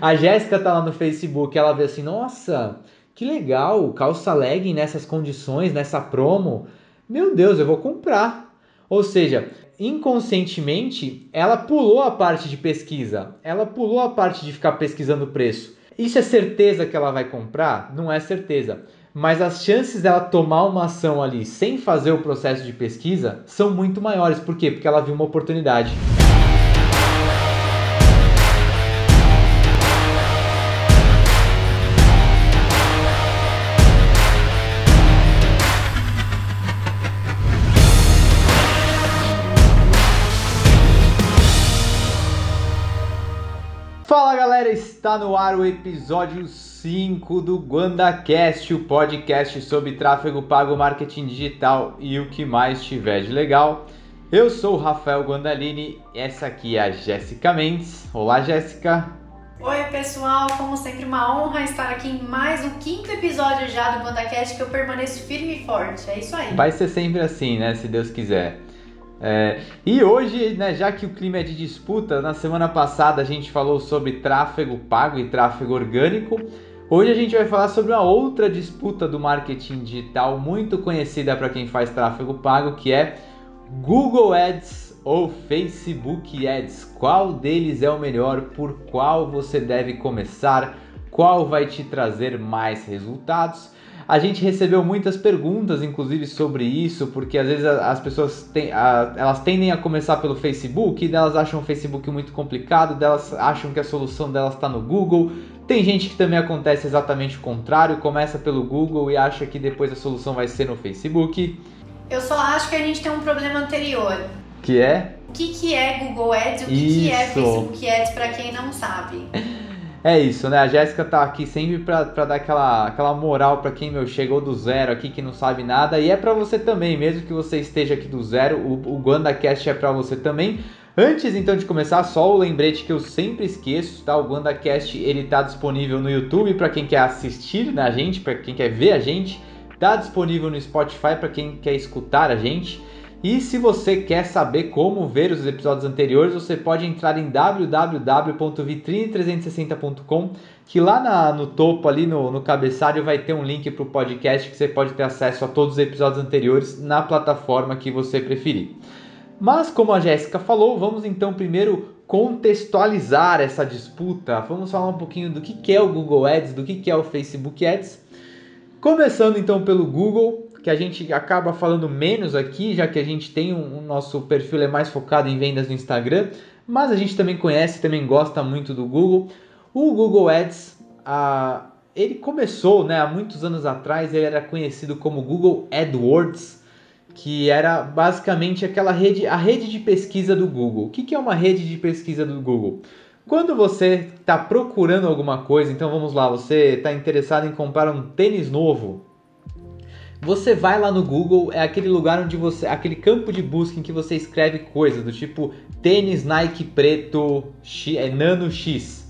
a Jéssica tá lá no Facebook, ela vê assim, nossa, que legal, calça legging nessas condições, nessa promo. Meu Deus, eu vou comprar. Ou seja, inconscientemente, ela pulou a parte de pesquisa, ela pulou a parte de ficar pesquisando o preço. Isso é certeza que ela vai comprar? Não é certeza. Mas as chances dela tomar uma ação ali sem fazer o processo de pesquisa são muito maiores. Por quê? Porque ela viu uma oportunidade. Galera, está no ar o episódio 5 do GuandaCast, o podcast sobre tráfego pago, marketing digital e o que mais tiver de legal. Eu sou o Rafael Guandalini, essa aqui é a Jéssica Mendes. Olá Jéssica! Oi pessoal, como sempre uma honra estar aqui em mais um quinto episódio já do GuandaCast que eu permaneço firme e forte, é isso aí. Vai ser sempre assim, né, se Deus quiser. É, e hoje, né, já que o clima é de disputa, na semana passada a gente falou sobre tráfego pago e tráfego orgânico. Hoje a gente vai falar sobre uma outra disputa do marketing digital muito conhecida para quem faz tráfego pago, que é Google Ads ou Facebook Ads. Qual deles é o melhor? Por qual você deve começar? Qual vai te trazer mais resultados? A gente recebeu muitas perguntas, inclusive, sobre isso, porque às vezes as pessoas têm, elas tendem a começar pelo Facebook, e elas acham o Facebook muito complicado, elas acham que a solução delas está no Google. Tem gente que também acontece exatamente o contrário, começa pelo Google e acha que depois a solução vai ser no Facebook. Eu só acho que a gente tem um problema anterior. Que é? O que, que é Google Ads e o que, que é Facebook Ads para quem não sabe? É isso, né? A Jéssica tá aqui sempre para dar aquela, aquela moral para quem meu chegou do zero aqui que não sabe nada e é para você também, mesmo que você esteja aqui do zero, o, o GuandaCast é para você também. Antes então de começar, só o lembrete que eu sempre esqueço, tá? O GuandaCast ele tá disponível no YouTube para quem quer assistir na gente, para quem quer ver a gente, tá disponível no Spotify para quem quer escutar a gente. E se você quer saber como ver os episódios anteriores, você pode entrar em www.vitrine360.com, que lá na, no topo ali no, no cabeçalho vai ter um link para o podcast que você pode ter acesso a todos os episódios anteriores na plataforma que você preferir. Mas como a Jéssica falou, vamos então primeiro contextualizar essa disputa. Vamos falar um pouquinho do que é o Google Ads, do que é o Facebook Ads. Começando então pelo Google, que a gente acaba falando menos aqui, já que a gente tem um, o nosso perfil é mais focado em vendas no Instagram, mas a gente também conhece, também gosta muito do Google. O Google Ads, a, ele começou, né, há muitos anos atrás, ele era conhecido como Google AdWords, que era basicamente aquela rede, a rede de pesquisa do Google. O que, que é uma rede de pesquisa do Google? Quando você está procurando alguma coisa, então vamos lá, você está interessado em comprar um tênis novo, você vai lá no Google, é aquele lugar onde você, aquele campo de busca em que você escreve coisas do tipo tênis Nike preto X, é nano X.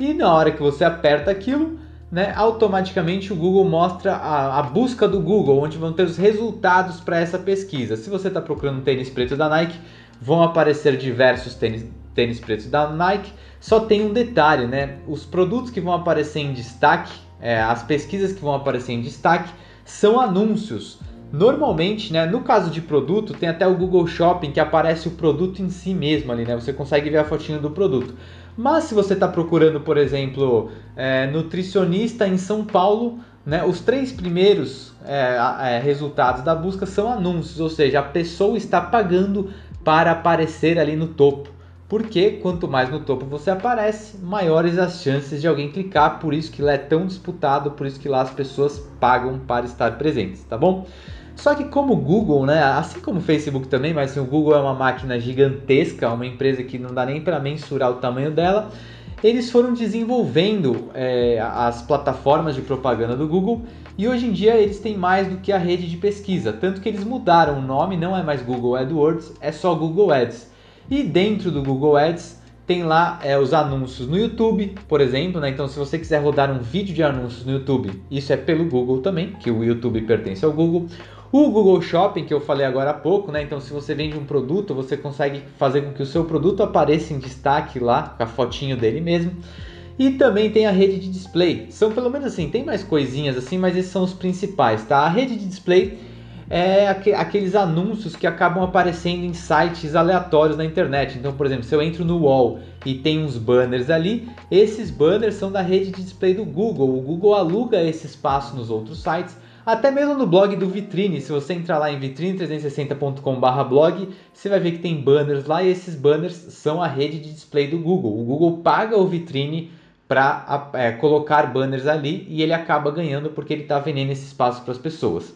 E na hora que você aperta aquilo, né, automaticamente o Google mostra a, a busca do Google, onde vão ter os resultados para essa pesquisa. Se você está procurando um tênis preto da Nike, vão aparecer diversos tênis, tênis pretos da Nike. Só tem um detalhe, né? Os produtos que vão aparecer em destaque, é, as pesquisas que vão aparecer em destaque, são anúncios. Normalmente, né, no caso de produto, tem até o Google Shopping que aparece o produto em si mesmo ali, né? Você consegue ver a fotinho do produto. Mas se você está procurando, por exemplo, é, nutricionista em São Paulo, né, os três primeiros é, é, resultados da busca são anúncios, ou seja, a pessoa está pagando para aparecer ali no topo. Porque quanto mais no topo você aparece, maiores as chances de alguém clicar, por isso que lá é tão disputado, por isso que lá as pessoas pagam para estar presentes, tá bom? Só que como o Google, né, assim como o Facebook também, mas assim, o Google é uma máquina gigantesca, uma empresa que não dá nem para mensurar o tamanho dela, eles foram desenvolvendo é, as plataformas de propaganda do Google e hoje em dia eles têm mais do que a rede de pesquisa, tanto que eles mudaram o nome, não é mais Google AdWords, é só Google Ads. E dentro do Google Ads tem lá é, os anúncios no YouTube, por exemplo, né? Então, se você quiser rodar um vídeo de anúncios no YouTube, isso é pelo Google também, que o YouTube pertence ao Google. O Google Shopping, que eu falei agora há pouco, né? Então, se você vende um produto, você consegue fazer com que o seu produto apareça em destaque lá, com a fotinho dele mesmo. E também tem a rede de display. São pelo menos assim, tem mais coisinhas assim, mas esses são os principais, tá? A rede de display é aqueles anúncios que acabam aparecendo em sites aleatórios na internet. Então, por exemplo, se eu entro no Wall e tem uns banners ali, esses banners são da rede de display do Google. O Google aluga esse espaço nos outros sites. Até mesmo no blog do Vitrine, se você entrar lá em vitrine360.com/blog, você vai ver que tem banners lá e esses banners são a rede de display do Google. O Google paga o Vitrine para é, colocar banners ali e ele acaba ganhando porque ele está vendendo esse espaço para as pessoas.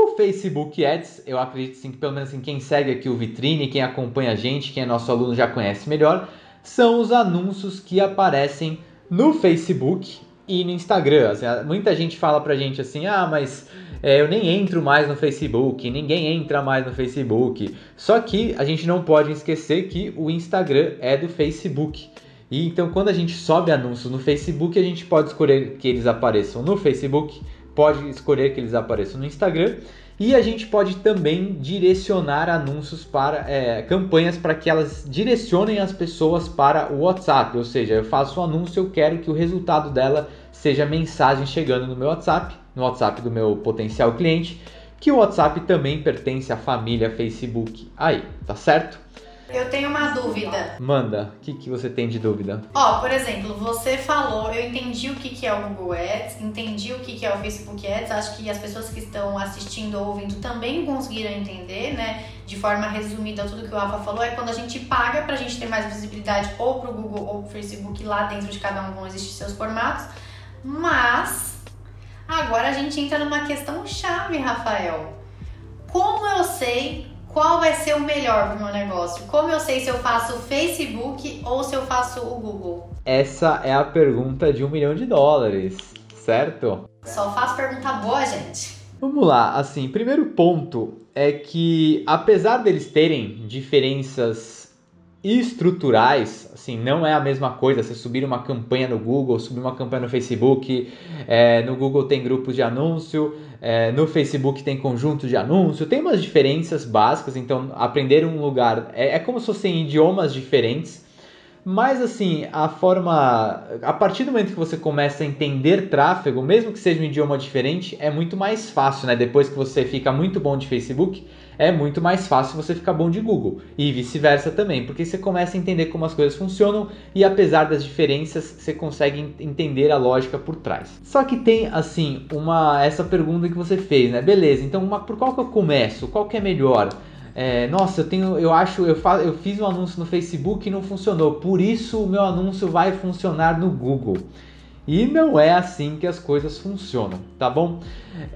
O Facebook Ads, eu acredito sim, que pelo menos assim, quem segue aqui o Vitrine, quem acompanha a gente, quem é nosso aluno já conhece melhor, são os anúncios que aparecem no Facebook e no Instagram. Assim, muita gente fala pra gente assim, ah, mas é, eu nem entro mais no Facebook, ninguém entra mais no Facebook. Só que a gente não pode esquecer que o Instagram é do Facebook. E então quando a gente sobe anúncios no Facebook, a gente pode escolher que eles apareçam no Facebook pode escolher que eles apareçam no Instagram e a gente pode também direcionar anúncios para é, campanhas para que elas direcionem as pessoas para o WhatsApp. Ou seja, eu faço um anúncio, eu quero que o resultado dela seja mensagem chegando no meu WhatsApp, no WhatsApp do meu potencial cliente, que o WhatsApp também pertence à família Facebook. Aí, tá certo? Eu tenho uma dúvida. Manda, o que, que você tem de dúvida? Ó, por exemplo, você falou, eu entendi o que, que é o Google Ads, entendi o que, que é o Facebook Ads, acho que as pessoas que estão assistindo ou ouvindo também conseguiram entender, né? De forma resumida, tudo que o Rafa falou é quando a gente paga pra gente ter mais visibilidade ou pro Google ou pro Facebook, lá dentro de cada um vão existir seus formatos, mas agora a gente entra numa questão chave, Rafael. Como eu sei qual vai ser o melhor para o meu negócio? Como eu sei se eu faço o Facebook ou se eu faço o Google? Essa é a pergunta de um milhão de dólares, certo? Só faço pergunta boa, gente. Vamos lá, assim, primeiro ponto é que apesar deles terem diferenças estruturais, assim, não é a mesma coisa você subir uma campanha no Google, subir uma campanha no Facebook, é, no Google tem grupos de anúncio, é, no Facebook tem conjunto de anúncio, tem umas diferenças básicas, então aprender um lugar é, é como se fossem idiomas diferentes, mas assim, a forma. A partir do momento que você começa a entender tráfego, mesmo que seja um idioma diferente, é muito mais fácil, né? Depois que você fica muito bom de Facebook, é muito mais fácil você ficar bom de Google e vice-versa também, porque você começa a entender como as coisas funcionam e apesar das diferenças, você consegue entender a lógica por trás. Só que tem assim uma essa pergunta que você fez, né? Beleza? Então, uma, por qual que eu começo? Qual que é melhor? É, nossa, eu tenho, eu acho, eu, fa, eu fiz um anúncio no Facebook e não funcionou, por isso o meu anúncio vai funcionar no Google. E não é assim que as coisas funcionam, tá bom?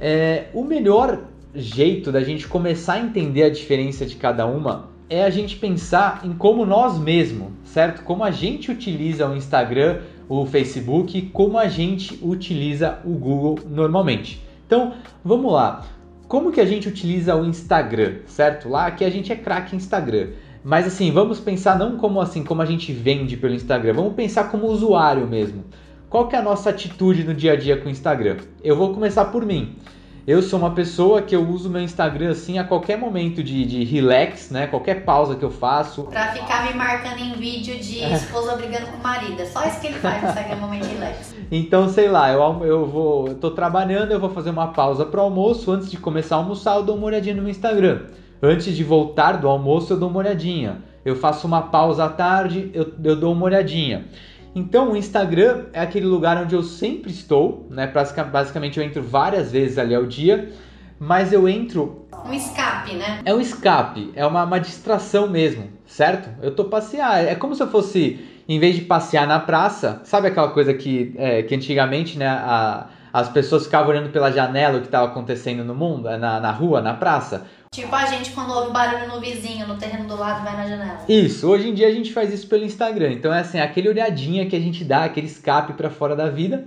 É, o melhor jeito da gente começar a entender a diferença de cada uma é a gente pensar em como nós mesmos, certo? Como a gente utiliza o Instagram, o Facebook, como a gente utiliza o Google normalmente. Então, vamos lá. Como que a gente utiliza o Instagram, certo? Lá que a gente é craque Instagram. Mas assim, vamos pensar não como assim, como a gente vende pelo Instagram, vamos pensar como usuário mesmo. Qual que é a nossa atitude no dia a dia com o Instagram? Eu vou começar por mim. Eu sou uma pessoa que eu uso meu Instagram assim a qualquer momento de, de relax, né? Qualquer pausa que eu faço. Pra ficar me marcando em vídeo de é. esposa brigando com o marido. É só isso que ele faz no Instagram momento de relax. Então, sei lá, eu, eu vou. Eu tô trabalhando, eu vou fazer uma pausa pro almoço. Antes de começar a almoçar, eu dou uma olhadinha no meu Instagram. Antes de voltar do almoço, eu dou uma olhadinha. Eu faço uma pausa à tarde, eu, eu dou uma olhadinha. Então, o Instagram é aquele lugar onde eu sempre estou, né? Basicamente, eu entro várias vezes ali ao dia, mas eu entro. Um escape, né? É um escape, é uma, uma distração mesmo, certo? Eu tô passear, é como se eu fosse, em vez de passear na praça, sabe aquela coisa que, é, que antigamente, né? A, as pessoas ficavam olhando pela janela o que estava acontecendo no mundo, na, na rua, na praça. Tipo a gente quando ouve barulho no vizinho, no terreno do lado, vai na janela. Isso, hoje em dia a gente faz isso pelo Instagram. Então é assim, aquele olhadinha que a gente dá, aquele escape para fora da vida.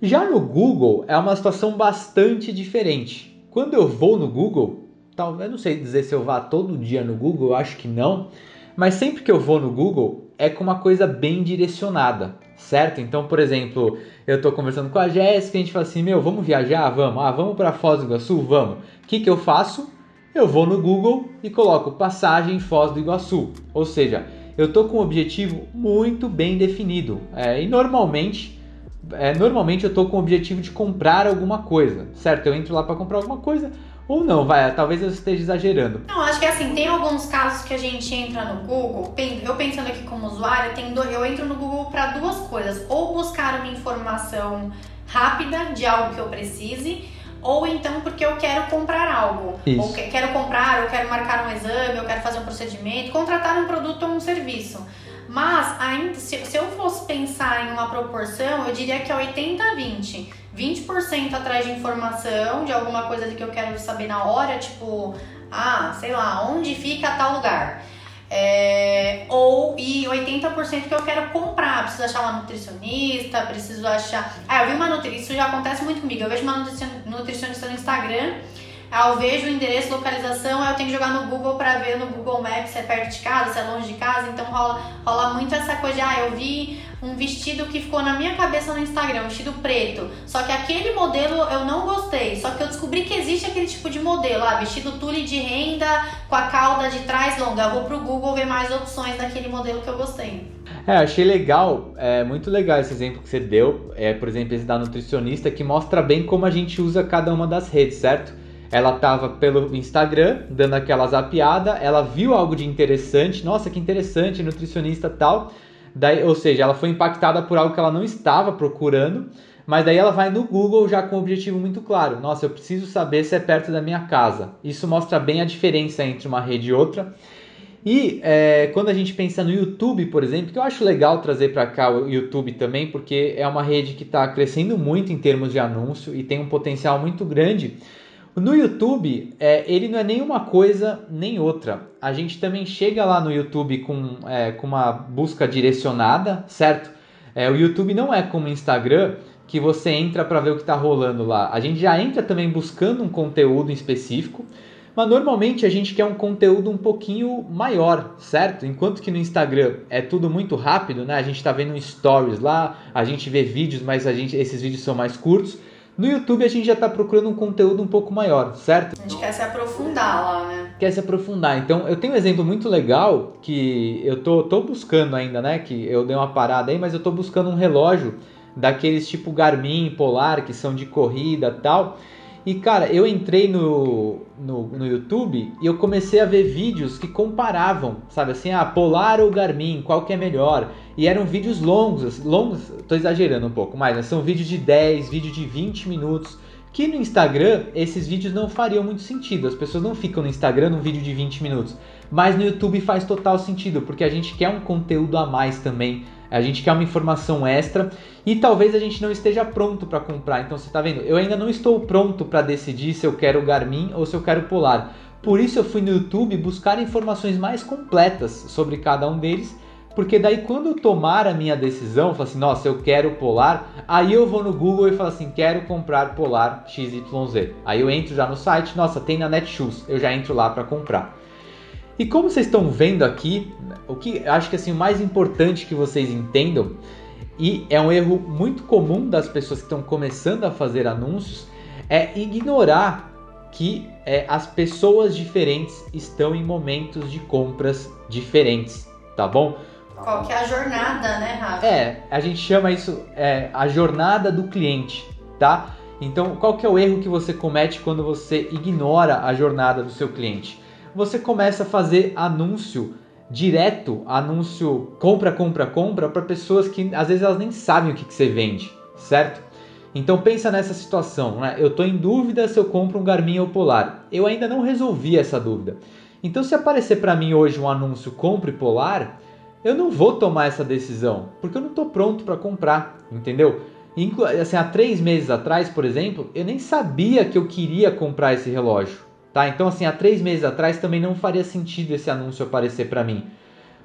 Já no Google é uma situação bastante diferente. Quando eu vou no Google, talvez não sei dizer se eu vá todo dia no Google, eu acho que não, mas sempre que eu vou no Google é com uma coisa bem direcionada, certo? Então, por exemplo, eu tô conversando com a Jéssica, a gente fala assim: "Meu, vamos viajar? Vamos. Ah, vamos para Foz do Iguaçu? Vamos". O que que eu faço? Eu vou no Google e coloco passagem Foz do Iguaçu. Ou seja, eu tô com um objetivo muito bem definido. É, e normalmente, é, normalmente eu tô com o objetivo de comprar alguma coisa, certo? Eu entro lá para comprar alguma coisa ou não, vai, talvez eu esteja exagerando. Não, acho que assim, tem alguns casos que a gente entra no Google, eu pensando aqui como usuário, eu entro no Google para duas coisas, ou buscar uma informação rápida de algo que eu precise, ou então porque eu quero comprar algo. Isso. Ou que, quero comprar, ou quero marcar um exame, ou quero fazer um procedimento, contratar um produto ou um serviço. Mas ainda, se, se eu fosse pensar em uma proporção, eu diria que é 80-20. 20% atrás de informação, de alguma coisa que eu quero saber na hora, tipo, ah, sei lá, onde fica tal lugar. É, ou e 80% que eu quero comprar. Preciso achar uma nutricionista, preciso achar. Ah, eu vi uma nutricionista, isso já acontece muito comigo. Eu vejo uma nutricionista no Instagram. Aí eu vejo o endereço, localização, aí eu tenho que jogar no Google para ver no Google Maps se é perto de casa, se é longe de casa. Então rola, rola muito essa coisa de, ah, eu vi um vestido que ficou na minha cabeça no Instagram, um vestido preto. Só que aquele modelo eu não gostei. Só que eu descobri que existe aquele tipo de modelo, ah, vestido tule de renda com a cauda de trás longa. Eu vou pro Google ver mais opções daquele modelo que eu gostei. É, achei legal, é muito legal esse exemplo que você deu, é, por exemplo, esse da nutricionista, que mostra bem como a gente usa cada uma das redes, certo? Ela estava pelo Instagram, dando aquela zapiada, ela viu algo de interessante, nossa, que interessante, nutricionista tal, Daí, ou seja, ela foi impactada por algo que ela não estava procurando, mas daí ela vai no Google já com um objetivo muito claro. Nossa, eu preciso saber se é perto da minha casa. Isso mostra bem a diferença entre uma rede e outra. E é, quando a gente pensa no YouTube, por exemplo, que eu acho legal trazer para cá o YouTube também, porque é uma rede que está crescendo muito em termos de anúncio e tem um potencial muito grande no YouTube, é, ele não é nenhuma coisa nem outra. A gente também chega lá no YouTube com, é, com uma busca direcionada, certo? É, o YouTube não é como o Instagram, que você entra para ver o que está rolando lá. A gente já entra também buscando um conteúdo específico, mas normalmente a gente quer um conteúdo um pouquinho maior, certo? Enquanto que no Instagram é tudo muito rápido, né? A gente está vendo stories lá, a gente vê vídeos, mas a gente, esses vídeos são mais curtos. No YouTube a gente já está procurando um conteúdo um pouco maior, certo? A gente quer se aprofundar lá, né? Quer se aprofundar. Então eu tenho um exemplo muito legal que eu tô, tô buscando ainda, né? Que eu dei uma parada aí, mas eu tô buscando um relógio daqueles tipo Garmin, Polar, que são de corrida tal. E cara, eu entrei no, no, no, YouTube e eu comecei a ver vídeos que comparavam, sabe assim, a ah, Polar ou Garmin, qual que é melhor? E eram vídeos longos, longos, tô exagerando um pouco mas são vídeos de 10, vídeo de 20 minutos, que no Instagram esses vídeos não fariam muito sentido. As pessoas não ficam no Instagram num vídeo de 20 minutos. Mas no YouTube faz total sentido, porque a gente quer um conteúdo a mais também. A gente quer uma informação extra e talvez a gente não esteja pronto para comprar. Então você está vendo, eu ainda não estou pronto para decidir se eu quero Garmin ou se eu quero Polar. Por isso eu fui no YouTube buscar informações mais completas sobre cada um deles porque daí quando eu tomar a minha decisão, falar assim, nossa, eu quero Polar, aí eu vou no Google e falo assim, quero comprar Polar XYZ. Aí eu entro já no site, nossa, tem na Netshoes, eu já entro lá para comprar. E como vocês estão vendo aqui, o que acho que assim o mais importante que vocês entendam e é um erro muito comum das pessoas que estão começando a fazer anúncios é ignorar que é, as pessoas diferentes estão em momentos de compras diferentes, tá bom? Qual que é a jornada, né, Rafa? É, a gente chama isso é, a jornada do cliente, tá? Então, qual que é o erro que você comete quando você ignora a jornada do seu cliente? Você começa a fazer anúncio direto, anúncio compra, compra, compra para pessoas que às vezes elas nem sabem o que, que você vende, certo? Então pensa nessa situação, né? Eu estou em dúvida se eu compro um Garmin ou Polar. Eu ainda não resolvi essa dúvida. Então se aparecer para mim hoje um anúncio compre Polar, eu não vou tomar essa decisão, porque eu não estou pronto para comprar, entendeu? Inclu assim, há três meses atrás, por exemplo, eu nem sabia que eu queria comprar esse relógio, tá? Então, assim, há três meses atrás também não faria sentido esse anúncio aparecer para mim.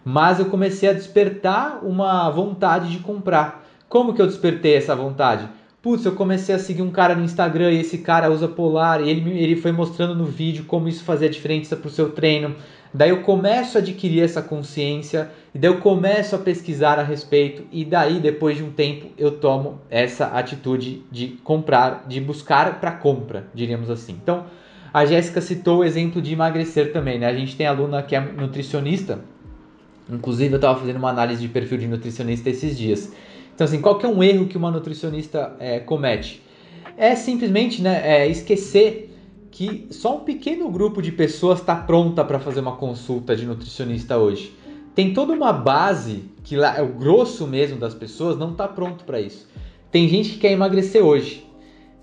Mas eu comecei a despertar uma vontade de comprar. Como que eu despertei essa vontade? Putz, eu comecei a seguir um cara no Instagram e esse cara usa polar e ele, ele foi mostrando no vídeo como isso fazia diferença para o seu treino. Daí eu começo a adquirir essa consciência, e daí eu começo a pesquisar a respeito, e daí depois de um tempo eu tomo essa atitude de comprar, de buscar para compra, diríamos assim. Então, a Jéssica citou o exemplo de emagrecer também, né? A gente tem aluna que é nutricionista Inclusive, eu estava fazendo uma análise de perfil de nutricionista esses dias. Então, assim, qual que é um erro que uma nutricionista é, comete? É simplesmente né, é, esquecer que só um pequeno grupo de pessoas está pronta para fazer uma consulta de nutricionista hoje. Tem toda uma base que lá, é o grosso mesmo das pessoas não está pronto para isso. Tem gente que quer emagrecer hoje.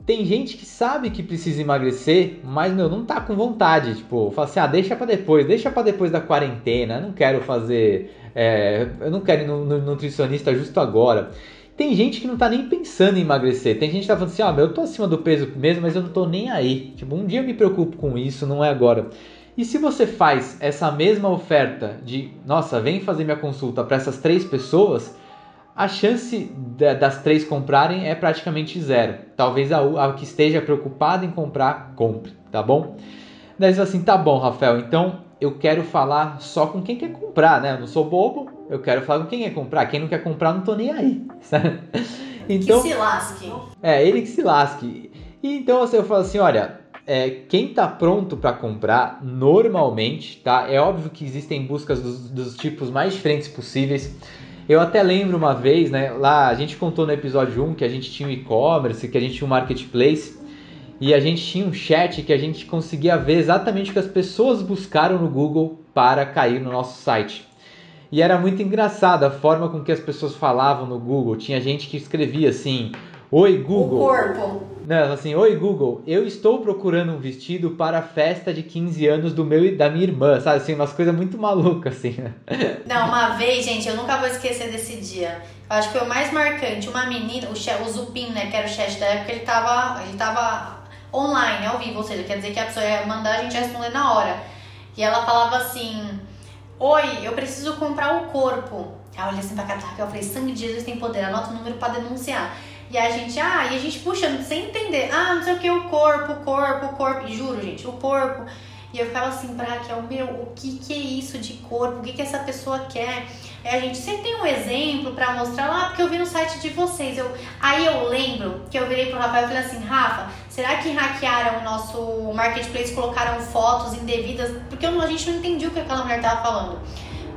Tem gente que sabe que precisa emagrecer, mas meu, não tá com vontade. Tipo, fala assim: ah, deixa para depois, deixa para depois da quarentena. Eu não quero fazer. É, eu não quero ir no, no nutricionista justo agora. Tem gente que não tá nem pensando em emagrecer. Tem gente que tá falando assim: ah, eu tô acima do peso mesmo, mas eu não tô nem aí. Tipo, um dia eu me preocupo com isso, não é agora. E se você faz essa mesma oferta de, nossa, vem fazer minha consulta para essas três pessoas, a chance das três comprarem é praticamente zero. Talvez a, a que esteja preocupada em comprar, compre, tá bom? Daí você assim, tá bom, Rafael, então eu quero falar só com quem quer comprar, né? Eu não sou bobo, eu quero falar com quem quer comprar. Quem não quer comprar, não tô nem aí. Então, que se lasque. É, ele que se lasque. E então assim, eu falo assim, olha, é, quem tá pronto para comprar, normalmente, tá? É óbvio que existem buscas dos, dos tipos mais diferentes possíveis. Eu até lembro uma vez, né? Lá a gente contou no episódio 1 que a gente tinha um e-commerce, que a gente tinha um marketplace e a gente tinha um chat que a gente conseguia ver exatamente o que as pessoas buscaram no Google para cair no nosso site. E era muito engraçado a forma com que as pessoas falavam no Google. Tinha gente que escrevia assim: Oi Google. O corpo. Não, assim, oi Google, eu estou procurando um vestido para a festa de 15 anos do meu e da minha irmã, sabe? Assim, umas coisas muito malucas, assim. Né? Não, uma vez, gente, eu nunca vou esquecer desse dia. Eu acho que foi o mais marcante. Uma menina, o, o Zupin, né, que era o chat da época, ele tava, ele tava online, ao vivo, ou seja, quer dizer que a pessoa ia mandar a gente responder na hora. E ela falava assim: Oi, eu preciso comprar o corpo. Aí eu olhei assim pra cá, eu falei: Sangue de Jesus tem poder, anota o número para denunciar. E a gente, ah, e a gente puxando sem entender. Ah, não sei o que, o corpo, o corpo, o corpo. Juro, gente, o corpo. E eu ficava assim, pra que é o meu, o que que é isso de corpo? O que que essa pessoa quer? É, a gente sempre tem um exemplo para mostrar lá, porque eu vi no site de vocês. Eu, aí eu lembro que eu virei pro Rafael e falei assim, Rafa, será que hackearam o nosso marketplace, colocaram fotos indevidas? Porque eu, a gente não entendia o que aquela mulher tava falando.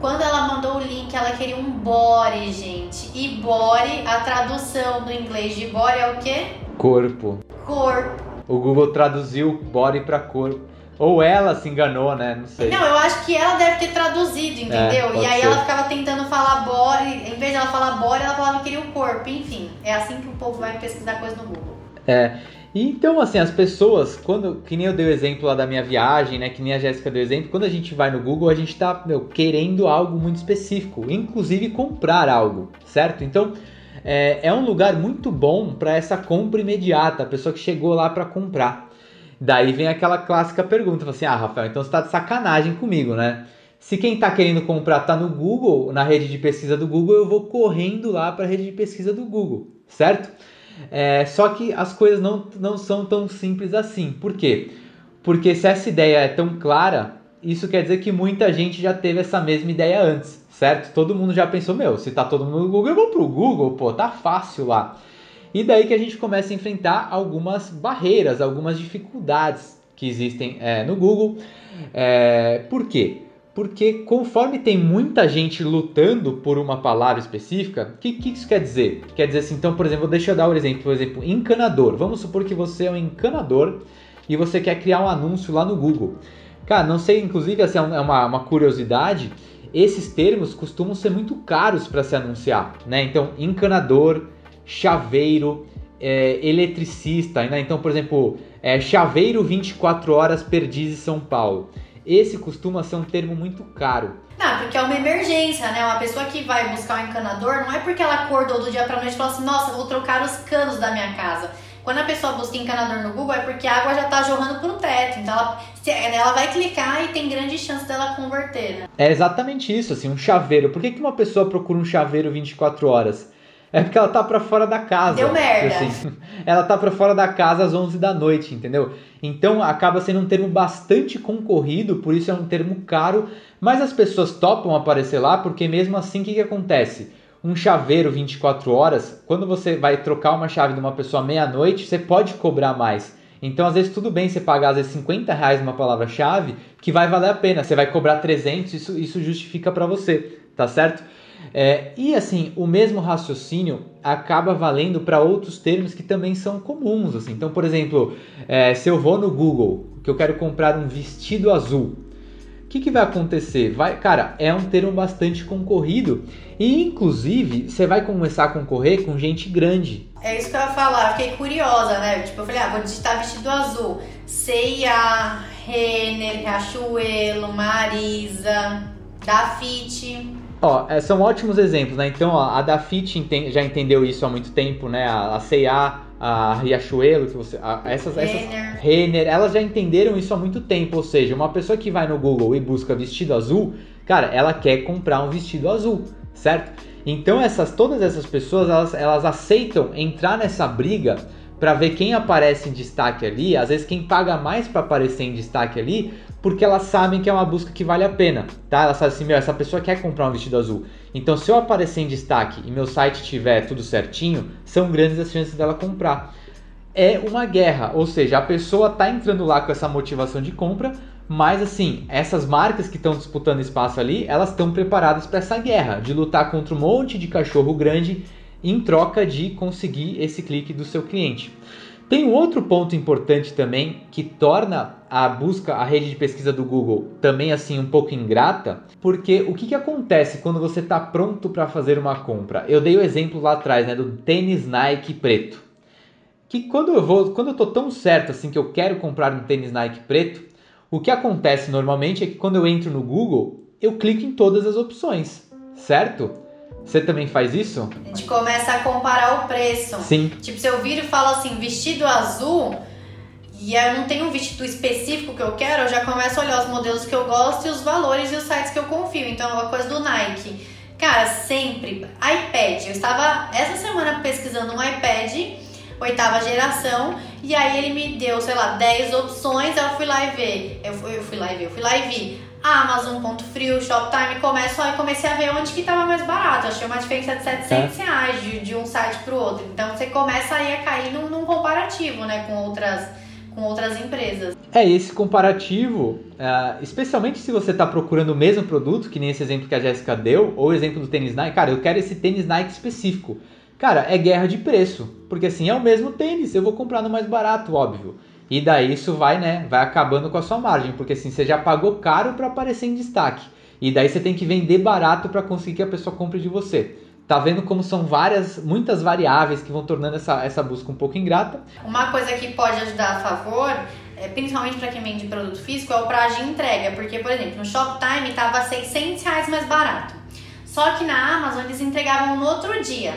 Quando ela mandou o link, ela queria um body, gente. E body, a tradução do inglês de body é o quê? Corpo. Corpo. O Google traduziu body para corpo. Ou ela se enganou, né? Não sei. Não, eu acho que ela deve ter traduzido, é, entendeu? É, e aí ser. ela ficava tentando falar body, em vez de ela falar body, ela falava que queria o corpo. Enfim, é assim que o povo vai pesquisar coisa no Google. É. Então, assim, as pessoas, quando, que nem eu dei o exemplo lá da minha viagem, né, que nem a Jéssica deu o exemplo, quando a gente vai no Google, a gente tá, meu, querendo algo muito específico, inclusive comprar algo, certo? Então, é, é um lugar muito bom para essa compra imediata, a pessoa que chegou lá para comprar. Daí vem aquela clássica pergunta, assim, ah, Rafael, então você tá de sacanagem comigo, né? Se quem está querendo comprar tá no Google, na rede de pesquisa do Google, eu vou correndo lá para a rede de pesquisa do Google, certo? É, só que as coisas não, não são tão simples assim. Por quê? Porque se essa ideia é tão clara, isso quer dizer que muita gente já teve essa mesma ideia antes, certo? Todo mundo já pensou, meu, se tá todo mundo no Google, eu vou pro Google, pô, tá fácil lá. E daí que a gente começa a enfrentar algumas barreiras, algumas dificuldades que existem é, no Google. É, por quê? Porque conforme tem muita gente lutando por uma palavra específica, o que, que, isso quer dizer? Quer dizer assim, então, por exemplo, deixa eu dar um exemplo, por exemplo, encanador. Vamos supor que você é um encanador e você quer criar um anúncio lá no Google. Cara, não sei, inclusive, assim, é uma, uma curiosidade, esses termos costumam ser muito caros para se anunciar, né? Então, encanador, chaveiro, é, eletricista, né? Então, por exemplo, é, chaveiro 24 horas Perdizes São Paulo esse costuma ser um termo muito caro. Não, porque é uma emergência, né? Uma pessoa que vai buscar um encanador não é porque ela acordou do dia pra noite e falou assim: nossa, vou trocar os canos da minha casa. Quando a pessoa busca encanador no Google é porque a água já tá jorrando pro teto. Então ela, ela vai clicar e tem grande chance dela converter, né? É exatamente isso, assim, um chaveiro. Por que, que uma pessoa procura um chaveiro 24 horas? É porque ela tá para fora da casa. Deu merda. Assim, ela tá para fora da casa às 11 da noite, entendeu? Então acaba sendo um termo bastante concorrido, por isso é um termo caro, mas as pessoas topam aparecer lá porque mesmo assim o que, que acontece? Um chaveiro 24 horas, quando você vai trocar uma chave de uma pessoa meia-noite, você pode cobrar mais. Então, às vezes, tudo bem você pagar às vezes 50 reais numa palavra-chave, que vai valer a pena. Você vai cobrar 300, isso, isso justifica para você. tá certo? É, e assim, o mesmo raciocínio acaba valendo para outros termos que também são comuns. Assim. Então, por exemplo, é, se eu vou no Google que eu quero comprar um vestido azul, o que, que vai acontecer? Vai, cara, é um termo bastante concorrido e, inclusive, você vai começar a concorrer com gente grande. É isso que eu ia falar, fiquei curiosa, né? Tipo, eu falei, ah, vou digitar vestido azul. C&A, Renner, Riachuelo, Marisa, Dafite. Ó, é, são ótimos exemplos, né? Então, ó, a Dafit já entendeu isso há muito tempo, né? A, C&A, a Riachuelo, que você, a, essas, essas Renner, elas já entenderam isso há muito tempo. Ou seja, uma pessoa que vai no Google e busca vestido azul, cara, ela quer comprar um vestido azul, certo? Então, essas, todas essas pessoas, elas, elas aceitam entrar nessa briga para ver quem aparece em destaque ali, às vezes quem paga mais para aparecer em destaque ali, porque elas sabem que é uma busca que vale a pena, tá? Elas sabem assim, meu, essa pessoa quer comprar um vestido azul. Então, se eu aparecer em destaque e meu site tiver tudo certinho, são grandes as chances dela comprar. É uma guerra, ou seja, a pessoa tá entrando lá com essa motivação de compra, mas assim, essas marcas que estão disputando espaço ali, elas estão preparadas para essa guerra, de lutar contra um monte de cachorro grande em troca de conseguir esse clique do seu cliente. Tem um outro ponto importante também que torna a busca, a rede de pesquisa do Google também assim um pouco ingrata, porque o que, que acontece quando você está pronto para fazer uma compra? Eu dei o exemplo lá atrás, né, do tênis Nike preto. Que quando eu vou, quando eu tô tão certo assim que eu quero comprar um tênis Nike preto, o que acontece normalmente é que quando eu entro no Google, eu clico em todas as opções, certo? Você também faz isso? A gente começa a comparar o preço. Sim. Tipo, se eu viro e falo assim, vestido azul, e eu não tenho um vestido específico que eu quero, eu já começo a olhar os modelos que eu gosto e os valores e os sites que eu confio. Então, é uma coisa do Nike. Cara, sempre. iPad. Eu estava essa semana pesquisando um iPad, oitava geração, e aí ele me deu, sei lá, 10 opções. Eu fui lá e ver. Eu fui, eu fui lá e ver, eu fui lá e vi Amazon, Ponto Frio, Shoptime, começo e comecei a ver onde que tava mais barato. Achei uma diferença de 700 é. reais de, de um site pro outro. Então você começa aí a cair num, num comparativo, né, com outras com outras empresas. É, esse comparativo, uh, especialmente se você está procurando o mesmo produto, que nem esse exemplo que a Jéssica deu, ou o exemplo do tênis Nike, cara, eu quero esse tênis Nike específico. Cara, é guerra de preço, porque assim, é o mesmo tênis, eu vou comprar no mais barato, óbvio. E daí isso vai, né, vai acabando com a sua margem, porque assim, você já pagou caro para aparecer em destaque. E daí você tem que vender barato para conseguir que a pessoa compre de você. Tá vendo como são várias, muitas variáveis que vão tornando essa, essa busca um pouco ingrata. Uma coisa que pode ajudar a favor, é, principalmente para quem vende produto físico, é o prazo de entrega. Porque, por exemplo, no Shoptime estava 600 reais mais barato. Só que na Amazon eles entregavam no outro dia.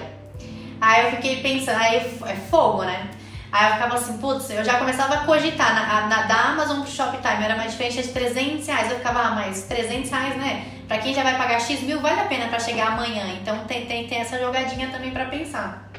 Aí eu fiquei pensando, aí é fogo, né? Aí eu ficava assim, putz, eu já começava a cogitar na, na, da Amazon pro Shoptime, era uma diferença de 300 reais. Eu ficava, ah, mas 300 reais, né? Pra quem já vai pagar X mil, vale a pena para chegar amanhã. Então tem, tem, tem essa jogadinha também para pensar,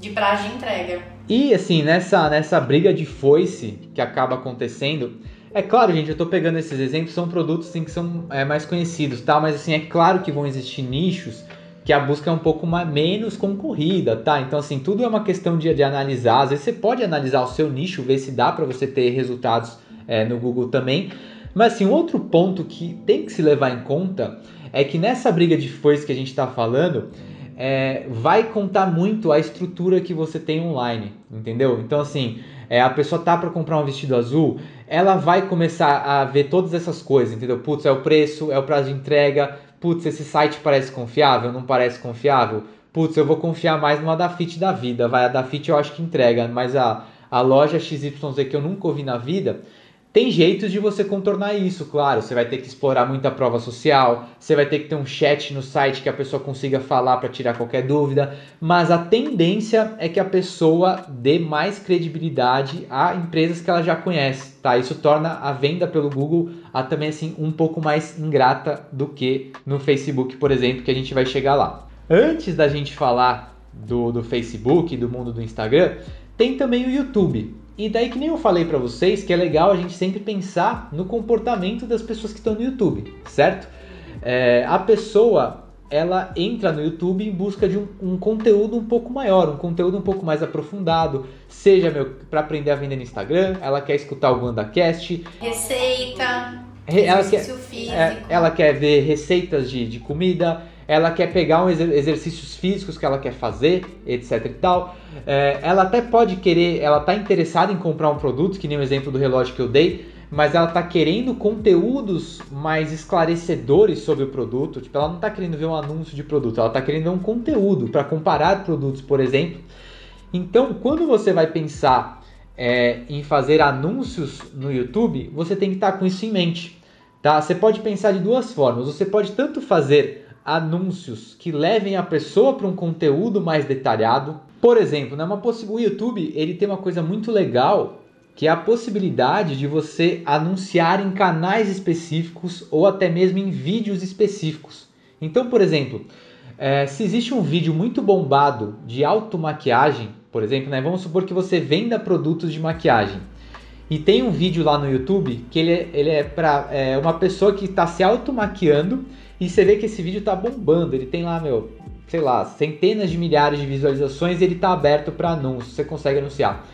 de prazo de entrega. E assim, nessa, nessa briga de foice que acaba acontecendo, é claro, gente, eu tô pegando esses exemplos, são produtos assim, que são é, mais conhecidos, tá? Mas assim, é claro que vão existir nichos que a busca é um pouco mais, menos concorrida, tá? Então, assim, tudo é uma questão de, de analisar. Às vezes você pode analisar o seu nicho, ver se dá para você ter resultados é, no Google também. Mas, assim, um outro ponto que tem que se levar em conta é que nessa briga de foice que a gente está falando, é, vai contar muito a estrutura que você tem online, entendeu? Então, assim, é, a pessoa tá para comprar um vestido azul, ela vai começar a ver todas essas coisas, entendeu? Putz, é o preço, é o prazo de entrega, putz, esse site parece confiável, não parece confiável? Putz, eu vou confiar mais numa Dafit da vida, vai, a Dafit eu acho que entrega, mas a, a loja XYZ que eu nunca ouvi na vida, tem jeitos de você contornar isso, claro. Você vai ter que explorar muita prova social, você vai ter que ter um chat no site que a pessoa consiga falar para tirar qualquer dúvida, mas a tendência é que a pessoa dê mais credibilidade a empresas que ela já conhece, tá? Isso torna a venda pelo Google a, também assim um pouco mais ingrata do que no Facebook, por exemplo, que a gente vai chegar lá. Antes da gente falar do, do Facebook, do mundo do Instagram, tem também o YouTube. E daí que nem eu falei para vocês que é legal a gente sempre pensar no comportamento das pessoas que estão no YouTube, certo? É, a pessoa ela entra no YouTube em busca de um, um, conteúdo um pouco maior, um conteúdo um pouco mais aprofundado, seja para aprender a vender no Instagram, ela quer escutar o WandaCast, receita, ela quer, é, ela quer ver receitas de, de comida, ela quer pegar exer exercícios físicos que ela quer fazer, etc e tal. É, ela até pode querer, ela está interessada em comprar um produto, que nem o exemplo do relógio que eu dei, mas ela está querendo conteúdos mais esclarecedores sobre o produto. Tipo, ela não está querendo ver um anúncio de produto, ela está querendo ver um conteúdo para comparar produtos, por exemplo. Então, quando você vai pensar é, em fazer anúncios no YouTube, você tem que estar tá com isso em mente. Tá? Você pode pensar de duas formas. Você pode tanto fazer anúncios que levem a pessoa para um conteúdo mais detalhado. Por exemplo, né, uma o YouTube ele tem uma coisa muito legal que é a possibilidade de você anunciar em canais específicos ou até mesmo em vídeos específicos. Então, por exemplo, é, se existe um vídeo muito bombado de automaquiagem, por exemplo, né, vamos supor que você venda produtos de maquiagem e tem um vídeo lá no YouTube que ele, é, ele é para é, uma pessoa que está se automaquiando e você vê que esse vídeo está bombando. Ele tem lá, meu, sei lá, centenas de milhares de visualizações e ele está aberto para anúncio. Você consegue anunciar.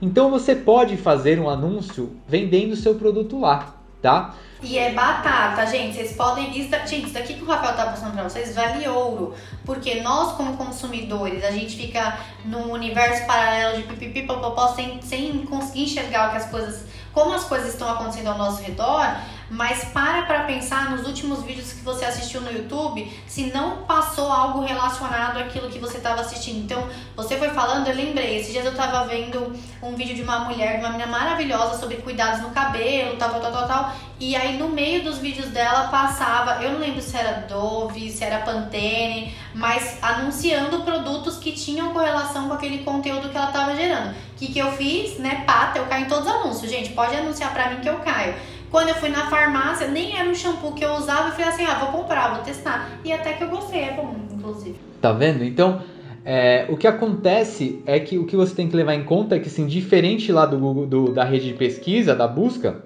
Então você pode fazer um anúncio vendendo seu produto lá, tá? E é batata, gente. Vocês podem. Gente, isso daqui que o Rafael tá passando pra vocês vale ouro. Porque nós, como consumidores, a gente fica num universo paralelo de pipipi, popopó, sem, sem conseguir enxergar que as coisas. como as coisas estão acontecendo ao nosso redor mas para para pensar nos últimos vídeos que você assistiu no YouTube, se não passou algo relacionado àquilo que você estava assistindo. Então, você foi falando, eu lembrei, esses dias eu estava vendo um vídeo de uma mulher, de uma menina maravilhosa sobre cuidados no cabelo, tal, tal, tal, tal, tal. E aí no meio dos vídeos dela passava, eu não lembro se era Dove, se era Pantene, mas anunciando produtos que tinham correlação com aquele conteúdo que ela estava gerando. O que, que eu fiz? Né? Pata, eu caio em todos os anúncios. Gente, pode anunciar pra mim que eu caio. Quando eu fui na farmácia, nem era um shampoo que eu usava, eu falei assim, ah, vou comprar, vou testar. E até que eu gostei, é bom, inclusive. Tá vendo? Então, é, o que acontece é que o que você tem que levar em conta é que, assim, diferente lá do Google, do, da rede de pesquisa, da busca,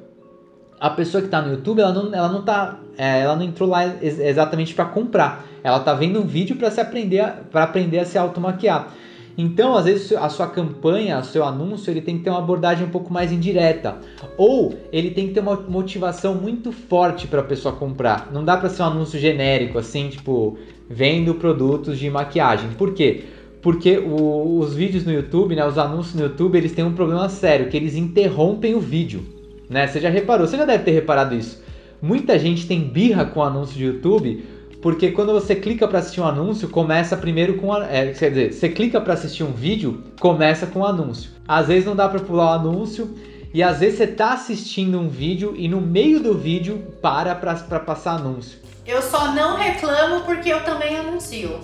a pessoa que está no YouTube, ela não, ela não tá, é, ela não entrou lá ex exatamente para comprar. Ela tá vendo um vídeo para se aprender, para aprender a se automaquiar. Então, às vezes, a sua campanha, o seu anúncio, ele tem que ter uma abordagem um pouco mais indireta. Ou ele tem que ter uma motivação muito forte para a pessoa comprar. Não dá para ser um anúncio genérico, assim, tipo, vendo produtos de maquiagem. Por quê? Porque o, os vídeos no YouTube, né, os anúncios no YouTube, eles têm um problema sério, que eles interrompem o vídeo. Né? Você já reparou, você já deve ter reparado isso. Muita gente tem birra com o anúncio de YouTube porque quando você clica para assistir um anúncio, começa primeiro com. É, quer dizer, você clica para assistir um vídeo, começa com o um anúncio. Às vezes não dá para pular o anúncio, e às vezes você está assistindo um vídeo e no meio do vídeo para para passar anúncio. Eu só não reclamo porque eu também anuncio.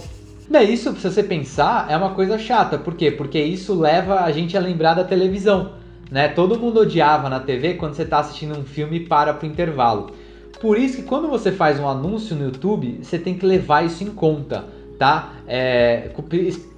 É isso, se você pensar, é uma coisa chata. Por quê? Porque isso leva a gente a lembrar da televisão. Né? Todo mundo odiava na TV quando você está assistindo um filme e para pro intervalo. Por isso que quando você faz um anúncio no YouTube, você tem que levar isso em conta, tá? É,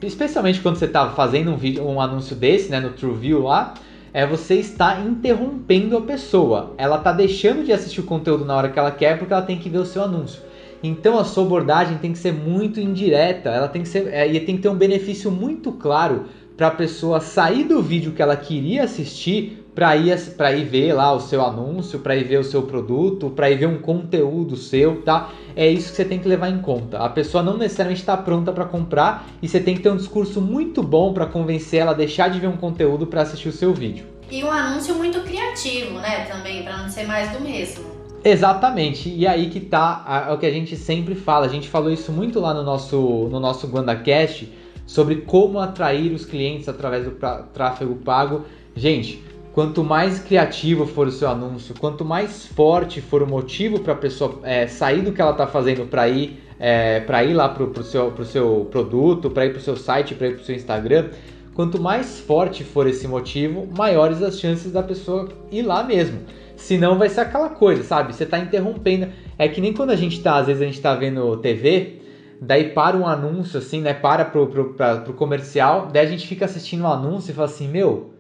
especialmente quando você está fazendo um vídeo, um anúncio desse, né, no TrueView lá, é você está interrompendo a pessoa. Ela está deixando de assistir o conteúdo na hora que ela quer porque ela tem que ver o seu anúncio. Então a sua abordagem tem que ser muito indireta, ela tem que ser é, e tem que ter um benefício muito claro para a pessoa sair do vídeo que ela queria assistir para ir, pra ir ver lá o seu anúncio, para ir ver o seu produto, para ir ver um conteúdo seu, tá? É isso que você tem que levar em conta. A pessoa não necessariamente está pronta para comprar e você tem que ter um discurso muito bom para convencer ela a deixar de ver um conteúdo para assistir o seu vídeo. E um anúncio muito criativo, né? Também, para não ser mais do mesmo. Exatamente, e aí que tá é o que a gente sempre fala. A gente falou isso muito lá no nosso, no nosso GuandaCast sobre como atrair os clientes através do tráfego pago. Gente, Quanto mais criativo for o seu anúncio, quanto mais forte for o motivo para a pessoa é, sair do que ela está fazendo para ir, é, para ir lá para o seu, pro seu produto, para ir para o seu site, para ir para o seu Instagram, quanto mais forte for esse motivo, maiores as chances da pessoa ir lá mesmo. Senão vai ser aquela coisa, sabe? Você está interrompendo. É que nem quando a gente está, às vezes a gente está vendo TV, daí para um anúncio assim, né? Para pro, pro, pro comercial, daí a gente fica assistindo o um anúncio e fala assim, meu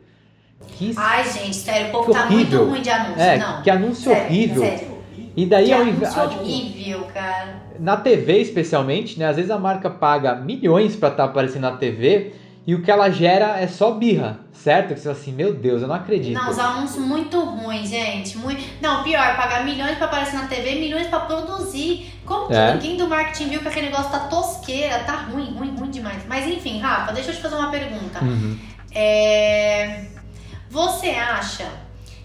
Ai, gente, sério, o povo tá muito ruim de anúncio. É, não. Que anúncio sério, horrível. Sério. E daí que. Ah, tipo, horrível, cara. Na TV, especialmente, né? Às vezes a marca paga milhões para estar tá aparecendo na TV. e o que ela gera é só birra, certo? Que você fala assim, meu Deus, eu não acredito. Não, os anúncios muito ruins, gente. Muito... Não, pior, pagar milhões pra aparecer na TV, milhões pra produzir. Como que É. ninguém do marketing viu que aquele negócio tá tosqueira, tá ruim, ruim, ruim demais. Mas enfim, Rafa, deixa eu te fazer uma pergunta. Uhum. É... Você acha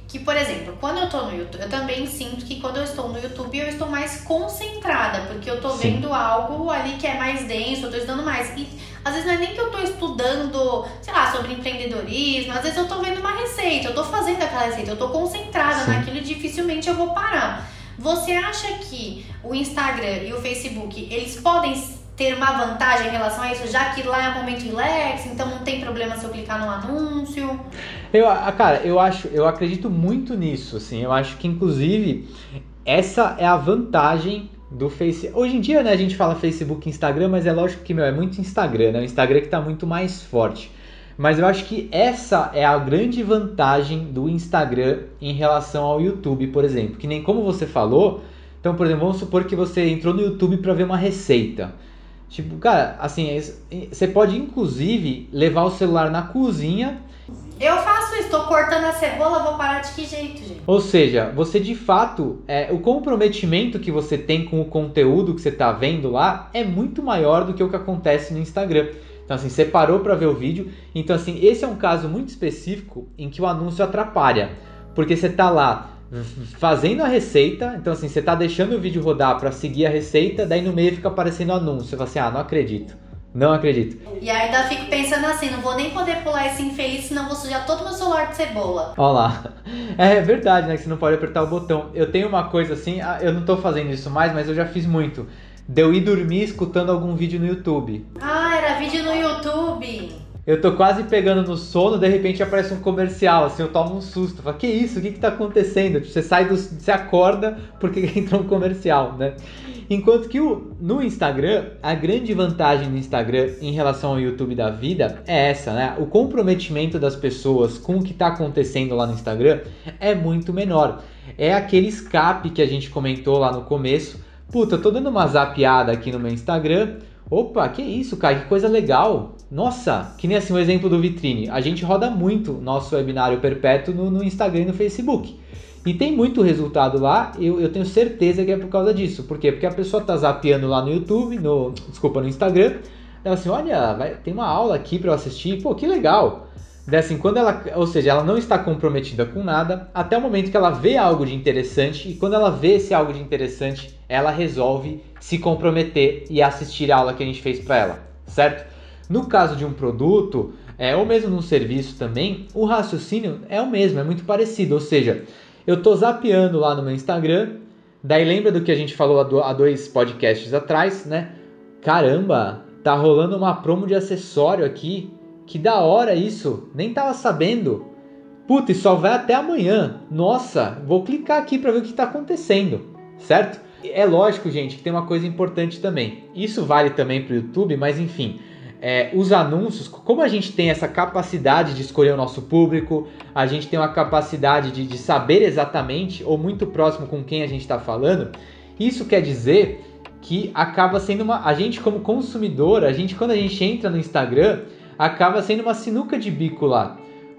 que, por exemplo, quando eu tô no YouTube, eu também sinto que quando eu estou no YouTube eu estou mais concentrada, porque eu tô Sim. vendo algo ali que é mais denso, eu tô estudando mais. E às vezes não é nem que eu tô estudando, sei lá, sobre empreendedorismo, às vezes eu tô vendo uma receita, eu tô fazendo aquela receita, eu tô concentrada Sim. naquilo e dificilmente eu vou parar. Você acha que o Instagram e o Facebook, eles podem ter uma vantagem em relação a isso, já que lá é um momento relax, então não tem problema se eu clicar no anúncio? Eu, ah, cara, eu acho, eu acredito muito nisso, assim. Eu acho que inclusive essa é a vantagem do Face. Hoje em dia, né, a gente fala Facebook e Instagram, mas é lógico que meu é muito Instagram, né? O Instagram que tá muito mais forte. Mas eu acho que essa é a grande vantagem do Instagram em relação ao YouTube, por exemplo. Que nem como você falou. Então, por exemplo, vamos supor que você entrou no YouTube para ver uma receita. Tipo, cara, assim, es- você pode inclusive levar o celular na cozinha Eu faço isso, tô cortando a cebola, vou parar de que jeito, gente? Ou seja, você de fato, é, o comprometimento que você tem com o conteúdo que você está vendo lá é muito maior do que o que acontece no Instagram. Então, assim, você parou para ver o vídeo. Então, assim, esse é um caso muito específico em que o anúncio atrapalha. Porque você tá lá fazendo a receita, então assim, você tá deixando o vídeo rodar para seguir a receita, daí no meio fica aparecendo anúncio. Você fala assim, ah, não acredito. Não acredito. E ainda fico pensando assim, não vou nem poder pular esse infeliz, senão vou sujar todo meu celular de cebola. Olha lá. É verdade, né? Que você não pode apertar o botão. Eu tenho uma coisa assim, ah, eu não tô fazendo isso mais, mas eu já fiz muito. De eu ir dormir escutando algum vídeo no YouTube. Ah, era vídeo no YouTube. Eu tô quase pegando no sono, de repente aparece um comercial, assim, eu tomo um susto. Falo, que isso? O que que tá acontecendo? Tipo, Você sai do. Você acorda porque entrou um comercial, né? Enquanto que o, no Instagram, a grande vantagem do Instagram em relação ao YouTube da vida é essa, né? O comprometimento das pessoas com o que tá acontecendo lá no Instagram é muito menor. É aquele escape que a gente comentou lá no começo. Puta, eu tô dando uma zapeada aqui no meu Instagram. Opa, que isso, cara, que coisa legal. Nossa, que nem assim o exemplo do vitrine. A gente roda muito nosso webinário perpétuo no, no Instagram e no Facebook. E tem muito resultado lá, eu, eu tenho certeza que é por causa disso. Por quê? Porque a pessoa tá zapeando lá no YouTube, no, desculpa, no Instagram. Ela assim, olha, vai, tem uma aula aqui para eu assistir, pô, que legal. Assim, quando ela, ou seja, ela não está comprometida com nada, até o momento que ela vê algo de interessante, e quando ela vê esse algo de interessante, ela resolve se comprometer e assistir a aula que a gente fez para ela, certo? No caso de um produto, é, ou mesmo num serviço também, o raciocínio é o mesmo, é muito parecido, ou seja, eu tô zapeando lá no meu Instagram, daí lembra do que a gente falou há dois podcasts atrás, né? Caramba, tá rolando uma promo de acessório aqui, que da hora isso, nem tava sabendo. Puta, só vai até amanhã. Nossa, vou clicar aqui para ver o que tá acontecendo, certo? É lógico, gente, que tem uma coisa importante também. Isso vale também para o YouTube, mas enfim, é, os anúncios, como a gente tem essa capacidade de escolher o nosso público, a gente tem uma capacidade de, de saber exatamente ou muito próximo com quem a gente está falando, isso quer dizer que acaba sendo uma. A gente, como consumidor, a gente, quando a gente entra no Instagram, acaba sendo uma sinuca de bico lá.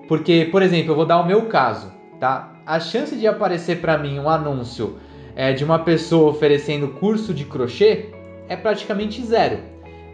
Porque, por exemplo, eu vou dar o meu caso, tá? A chance de aparecer para mim um anúncio é, de uma pessoa oferecendo curso de crochê é praticamente zero.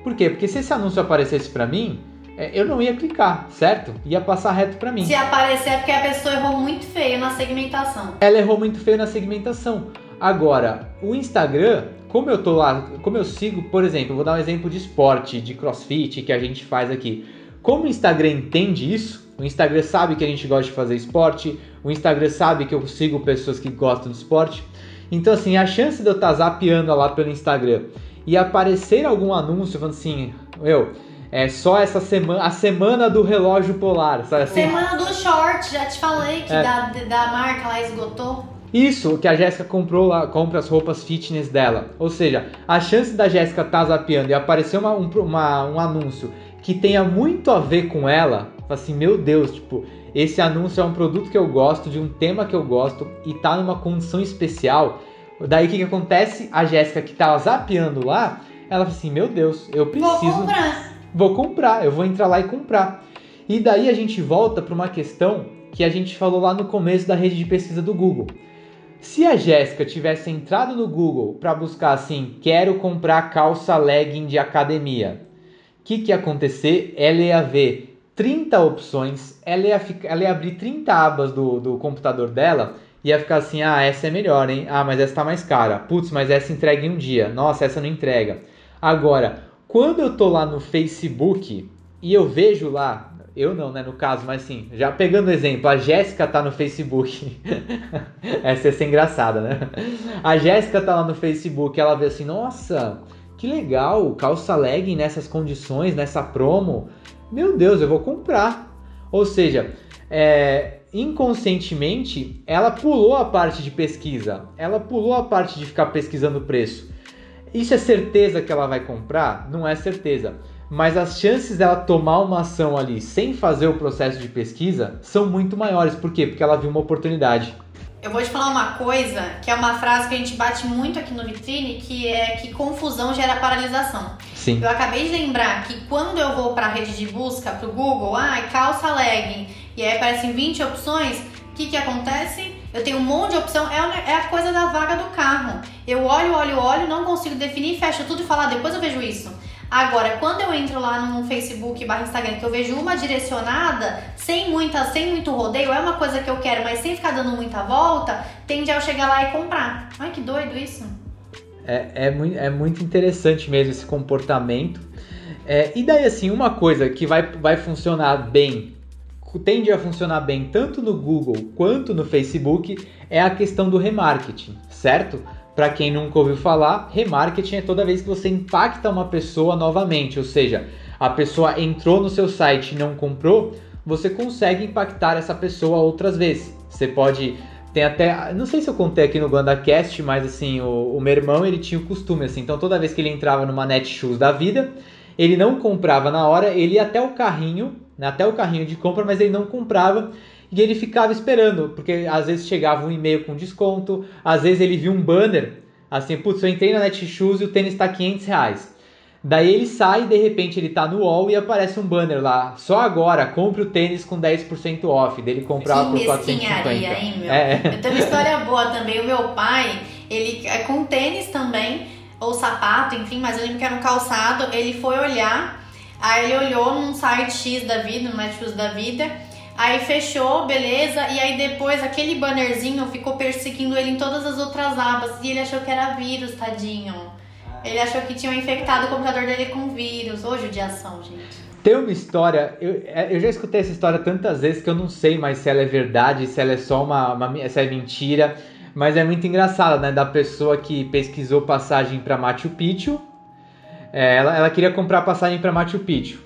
Por quê? Porque se esse anúncio aparecesse para mim, é, eu não ia clicar, certo? Ia passar reto para mim. Se aparecer é porque a pessoa errou muito feio na segmentação. Ela errou muito feio na segmentação. Agora, o Instagram, como eu tô lá, como eu sigo, por exemplo, vou dar um exemplo de esporte, de crossfit que a gente faz aqui. Como o Instagram entende isso, o Instagram sabe que a gente gosta de fazer esporte, o Instagram sabe que eu sigo pessoas que gostam de esporte. Então, assim, a chance de eu estar zapeando lá pelo Instagram e aparecer algum anúncio falando assim, eu, é só essa semana, a semana do relógio polar, sabe assim? Semana do short, já te falei que É. da, da marca lá esgotou. Isso, que a Jéssica comprou lá, compra as roupas fitness dela. Ou seja, a chance da Jéssica estar zapeando e aparecer uma, um, uma- um anúncio que tenha muito a ver com ela, fala assim, meu Deus, tipo, esse anúncio é um produto que eu gosto, de um tema que eu gosto e tá numa condição especial. Daí o que, que acontece? A Jéssica que tava zapeando lá, ela fala assim, meu Deus, eu Vou preciso. comprar. vou comprar, eu vou entrar lá e comprar. E daí a gente volta para uma questão que a gente falou lá no começo da rede de pesquisa do Google. Se a Jéssica tivesse entrado no Google para buscar assim, quero comprar calça legging de academia, o que, que ia acontecer? Ela ia ver 30 opções, ela ia, ficar, ela ia abrir 30 abas do, do computador dela e ia ficar assim: ah, essa é melhor, hein? Ah, mas essa tá mais cara. Putz, mas essa entrega em um dia. Nossa, essa não entrega. Agora, quando eu tô lá no Facebook e eu vejo lá, eu não, né, no caso, mas sim, já pegando o exemplo, a Jéssica tá no Facebook. essa ia ser engraçada, né? A Jéssica tá lá no Facebook, ela vê assim: nossa, que legal, calça legging nessas condições, nessa promo meu Deus, eu vou comprar. Ou seja, é, inconscientemente, ela pulou a parte de pesquisa, ela pulou a parte de ficar pesquisando o preço. Isso é certeza que ela vai comprar? Não é certeza. Mas as chances dela tomar uma ação ali sem fazer o processo de pesquisa são muito maiores. Por quê? Porque ela viu uma oportunidade. Eu vou te falar uma coisa que é uma frase que a gente bate muito aqui no Vitrine, que é que confusão gera paralisação. Sim. Eu acabei de lembrar que quando eu vou para a rede de busca, para o Google, ah, calça legging, e aí aparecem 20 opções, o que, que acontece? Eu tenho um monte de opção, é, é a coisa da vaga do carro. Eu olho, olho, olho, não consigo definir, fecho tudo e falar, ah, depois eu vejo isso. Agora, quando eu entro lá no Facebook barra Instagram, que eu vejo uma direcionada, sem muita, sem muito rodeio, é uma coisa que eu quero, mas sem ficar dando muita volta, tende a eu chegar lá e comprar. Ai, que doido isso. É, é, muito, é muito interessante mesmo esse comportamento. É, e daí, assim, uma coisa que vai, vai funcionar bem, tende a funcionar bem tanto no Google quanto no Facebook, é a questão do remarketing, certo? Para quem nunca ouviu falar, remarketing é toda vez que você impacta uma pessoa novamente, ou seja, a pessoa entrou no seu site e não comprou, você consegue impactar essa pessoa outras vezes. Você pode tem até, não sei se eu contei aqui no GuandaCast, mas assim, o, o meu irmão ele tinha o costume assim, então toda vez que ele entrava numa Netshoes da vida, ele não comprava na hora, ele ia até o carrinho, até o carrinho de compra, mas ele não comprava e ele ficava esperando, porque às vezes chegava um e-mail com desconto, às vezes ele viu um banner, assim, putz, eu entrei na Netshoes e o tênis está 500 reais. Daí ele sai e de repente ele tá no wall e aparece um banner lá. Só agora, compre o tênis com 10% off. Dele comprar por 450. Hein, meu? É. Eu tenho uma história boa também. O meu pai, ele é com tênis também, ou sapato, enfim, mas eu lembro que era um calçado. Ele foi olhar, aí ele olhou num site X da vida, no Netshoes da vida Aí fechou, beleza. E aí depois aquele bannerzinho ficou perseguindo ele em todas as outras abas. E ele achou que era vírus, tadinho. Ele achou que tinham infectado o computador dele com vírus. Ô, judiação, gente. Tem uma história, eu, é, eu já escutei essa história tantas vezes que eu não sei mais se ela é verdade, se ela é só uma, uma se é mentira, mas é muito engraçada, né? Da pessoa que pesquisou passagem para Machu Picchu, é, ela, ela queria comprar passagem para Machu Picchu.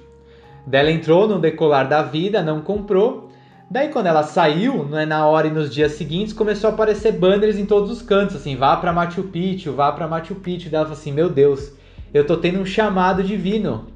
Dela entrou no decolar da vida, não comprou. Daí quando ela saiu, não é na hora e nos dias seguintes, começou a aparecer banners em todos os cantos, assim, vá para Machu Picchu, vá para Machu Picchu. Daí ela falou assim: "Meu Deus, eu tô tendo um chamado divino".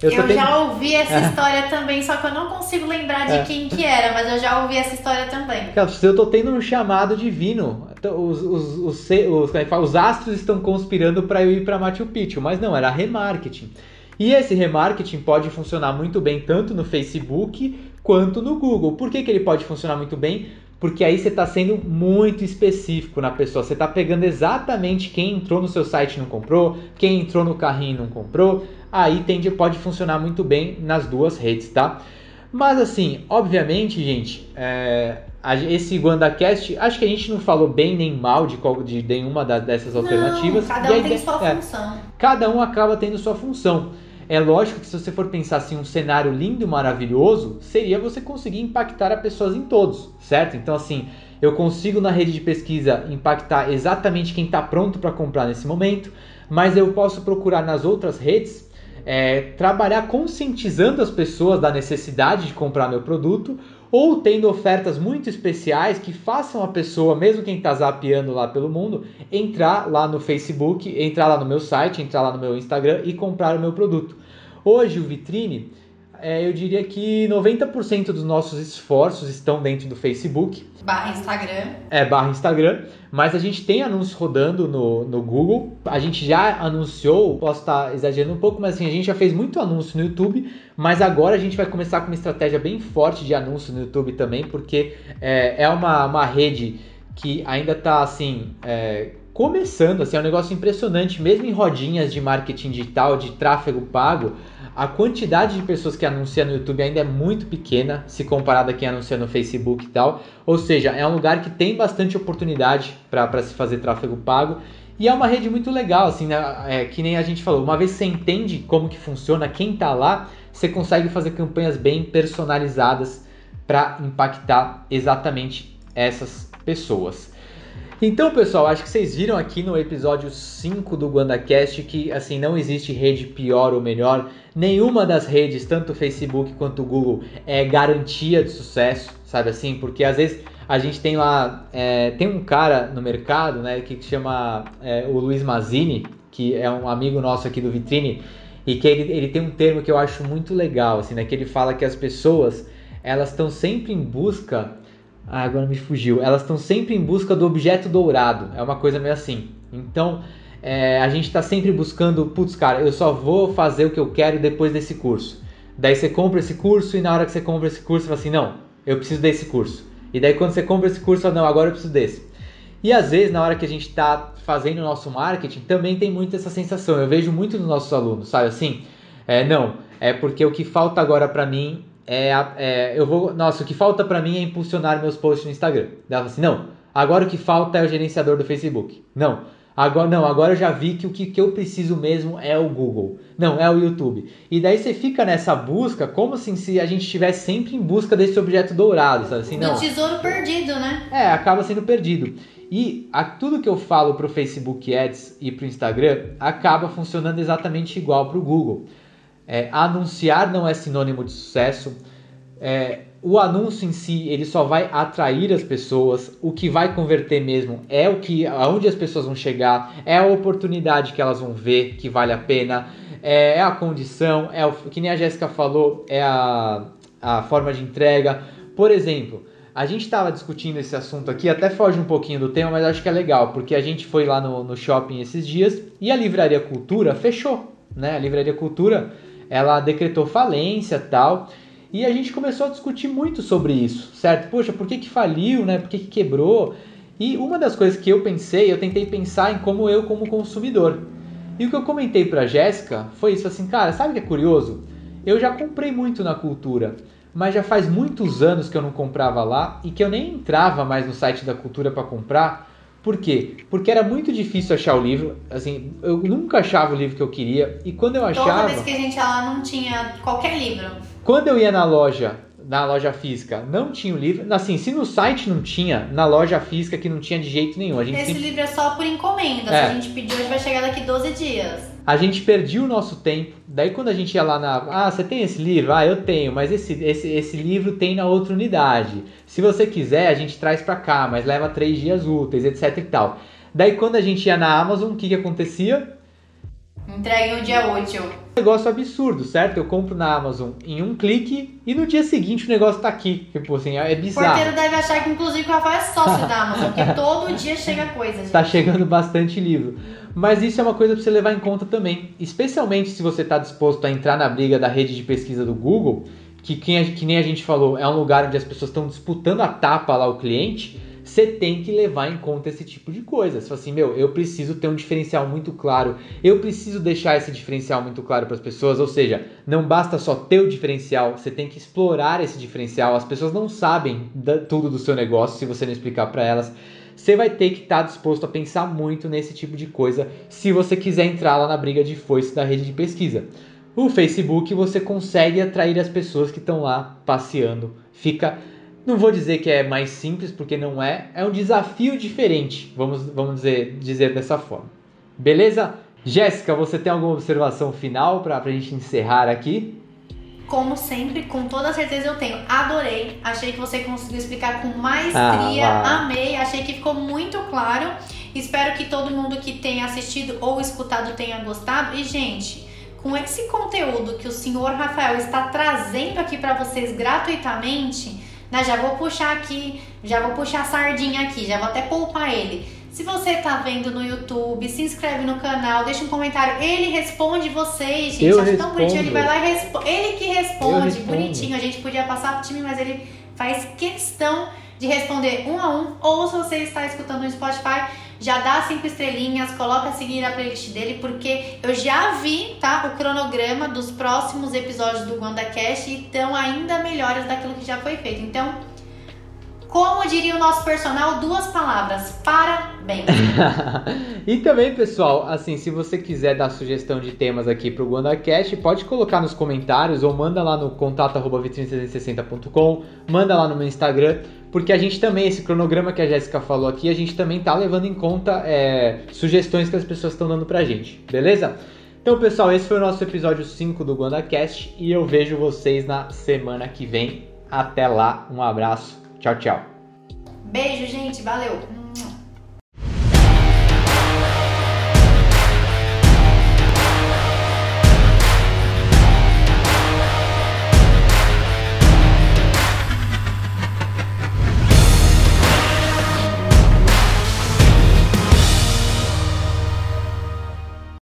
Eu, eu tendo... já ouvi essa história também, só que eu não consigo lembrar de é. quem que era, mas eu já ouvi essa história também. Eu tô tendo um chamado divino. Os, os, os, os, é os astros estão conspirando para eu ir para Machu Picchu, mas não, era remarketing. E esse remarketing pode funcionar muito bem tanto no Facebook quanto no Google. Por que, que ele pode funcionar muito bem? Porque aí você está sendo muito específico na pessoa. Você está pegando exatamente quem entrou no seu site e não comprou, quem entrou no carrinho e não comprou. Aí tende, pode funcionar muito bem nas duas redes, tá? Mas assim, obviamente, gente, é, esse WandaCast, acho que a gente não falou bem nem mal de, qual, de nenhuma dessas não, alternativas. Cada um tem sua é, função. Cada um acaba tendo sua função. É lógico que se você for pensar assim, um cenário lindo e maravilhoso, seria você conseguir impactar as pessoas em todos, certo? Então assim, eu consigo na rede de pesquisa impactar exatamente quem está pronto para comprar nesse momento, mas eu posso procurar nas outras redes é, trabalhar conscientizando as pessoas da necessidade de comprar meu produto ou tendo ofertas muito especiais que façam a pessoa, mesmo quem está zapeando lá pelo mundo, entrar lá no Facebook, entrar lá no meu site, entrar lá no meu Instagram e comprar o meu produto. Hoje o Vitrine, é, eu diria que 90% dos nossos esforços estão dentro do Facebook. Barra Instagram. É, barra Instagram. Mas a gente tem anúncios rodando no, no Google. A gente já anunciou, posso estar exagerando um pouco, mas assim, a gente já fez muito anúncio no YouTube. Mas agora a gente vai começar com uma estratégia bem forte de anúncio no YouTube também, porque é, é uma, uma rede que ainda está assim. É, começando, assim, é um negócio impressionante, mesmo em rodinhas de marketing digital, de tráfego pago, a quantidade de pessoas que anunciam no YouTube ainda é muito pequena se comparada a quem anuncia no Facebook e tal. Ou seja, é um lugar que tem bastante oportunidade para se fazer tráfego pago. E é uma rede muito legal, assim, né? é, que nem a gente falou. Uma vez você entende como que funciona, quem está lá, você consegue fazer campanhas bem personalizadas para impactar exatamente essas pessoas. Então, pessoal, acho que vocês viram aqui no episódio 5 do GuandaCast que assim não existe rede pior ou melhor. Nenhuma das redes, tanto o Facebook quanto o Google, é garantia de sucesso, sabe assim? Porque às vezes a gente tem lá, é, tem um cara no mercado, né, que chama é, o Luiz Mazini, que é um amigo nosso aqui do Vitrine, e que ele, ele tem um termo que eu acho muito legal, assim, né, que ele fala que as pessoas elas estão sempre em busca ah, agora me fugiu. Elas estão sempre em busca do objeto dourado. É uma coisa meio assim. Então, é, a gente está sempre buscando, putz, cara, eu só vou fazer o que eu quero depois desse curso. Daí você compra esse curso e na hora que você compra esse curso, você fala assim, não, eu preciso desse curso. E daí quando você compra esse curso, fala, não, agora eu preciso desse. E às vezes, na hora que a gente está fazendo o nosso marketing, também tem muito essa sensação. Eu vejo muito nos nossos alunos, sabe assim? É, não, é porque o que falta agora para mim é, é, eu vou, nossa, o que falta para mim é impulsionar meus posts no Instagram. Ela fala assim, não, agora o que falta é o gerenciador do Facebook. Não, agora não, agora eu já vi que o que, que eu preciso mesmo é o Google. Não, é o YouTube. E daí você fica nessa busca como assim se a gente estivesse sempre em busca desse objeto dourado, sabe assim, não. Do tesouro perdido, né? É, acaba sendo perdido. E a, tudo que eu falo pro Facebook Ads e pro Instagram acaba funcionando exatamente igual pro Google. É, anunciar não é sinônimo de sucesso. É, o anúncio em si ele só vai atrair as pessoas. O que vai converter mesmo é o que, aonde as pessoas vão chegar, é a oportunidade que elas vão ver que vale a pena, é, é a condição, é o que nem a Jéssica falou, é a, a forma de entrega. Por exemplo, a gente estava discutindo esse assunto aqui, até foge um pouquinho do tema, mas acho que é legal, porque a gente foi lá no, no shopping esses dias e a Livraria Cultura fechou. Né? A Livraria Cultura ela decretou falência tal. E a gente começou a discutir muito sobre isso, certo? Poxa, por que, que faliu, né? Por que, que quebrou? E uma das coisas que eu pensei, eu tentei pensar em como eu como consumidor. E o que eu comentei para Jéssica foi isso assim, cara, sabe o que é curioso? Eu já comprei muito na cultura, mas já faz muitos anos que eu não comprava lá e que eu nem entrava mais no site da cultura para comprar, por quê? Porque era muito difícil achar o livro. Assim, eu nunca achava o livro que eu queria. E quando eu achava. Toda vez que a gente ia lá não tinha qualquer livro. Quando eu ia na loja, na loja física, não tinha o livro. Assim, se no site não tinha, na loja física que não tinha de jeito nenhum. A gente Esse sempre... livro é só por encomenda. É. Se a gente pedir hoje, vai chegar daqui 12 dias a gente perdia o nosso tempo. Daí quando a gente ia lá na, ah, você tem esse livro? Ah, eu tenho, mas esse, esse, esse livro tem na outra unidade. Se você quiser, a gente traz para cá, mas leva três dias úteis, etc e tal. Daí quando a gente ia na Amazon, o que que acontecia? Entregue no dia útil. Negócio absurdo, certo? Eu compro na Amazon em um clique e no dia seguinte o negócio tá aqui. Tipo assim, é bizarro. O porteiro deve achar que inclusive o Rafael é sócio da Amazon, porque todo dia chega coisa. Gente. Tá chegando bastante livro. Mas isso é uma coisa para você levar em conta também, especialmente se você está disposto a entrar na briga da rede de pesquisa do Google, que, que nem a gente falou, é um lugar onde as pessoas estão disputando a tapa lá o cliente. Você tem que levar em conta esse tipo de coisa. Você fala assim, meu, eu preciso ter um diferencial muito claro, eu preciso deixar esse diferencial muito claro para as pessoas. Ou seja, não basta só ter o diferencial, você tem que explorar esse diferencial. As pessoas não sabem tudo do seu negócio se você não explicar para elas você vai ter que estar tá disposto a pensar muito nesse tipo de coisa se você quiser entrar lá na briga de foice da rede de pesquisa. O Facebook você consegue atrair as pessoas que estão lá passeando. Fica, não vou dizer que é mais simples porque não é, é um desafio diferente, vamos, vamos dizer, dizer dessa forma. Beleza? Jéssica, você tem alguma observação final para a gente encerrar aqui? como sempre, com toda certeza eu tenho. Adorei. Achei que você conseguiu explicar com maestria. Ah, Amei. Achei que ficou muito claro. Espero que todo mundo que tenha assistido ou escutado tenha gostado. E, gente, com esse conteúdo que o senhor Rafael está trazendo aqui para vocês gratuitamente, né? Já vou puxar aqui, já vou puxar a sardinha aqui, já vou até poupar ele. Se você tá vendo no YouTube, se inscreve no canal, deixa um comentário. Ele responde vocês, gente. Eu Acho respondo. tão bonitinho. Ele vai lá e responde. Ele que responde, bonitinho. A gente podia passar pro time, mas ele faz questão de responder um a um. Ou se você está escutando no Spotify, já dá cinco estrelinhas, coloca a seguir a playlist dele, porque eu já vi, tá, o cronograma dos próximos episódios do WandaCast e estão ainda melhores daquilo que já foi feito. Então, como diria o nosso personal, duas palavras: parabéns. e também, pessoal, assim, se você quiser dar sugestão de temas aqui pro WandaCast, pode colocar nos comentários ou manda lá no contato@vitrine360.com, manda lá no meu Instagram, porque a gente também, esse cronograma que a Jéssica falou aqui, a gente também tá levando em conta é, sugestões que as pessoas estão dando pra gente, beleza? Então, pessoal, esse foi o nosso episódio 5 do WandaCast e eu vejo vocês na semana que vem. Até lá, um abraço. Tchau, tchau. Beijo, gente. Valeu.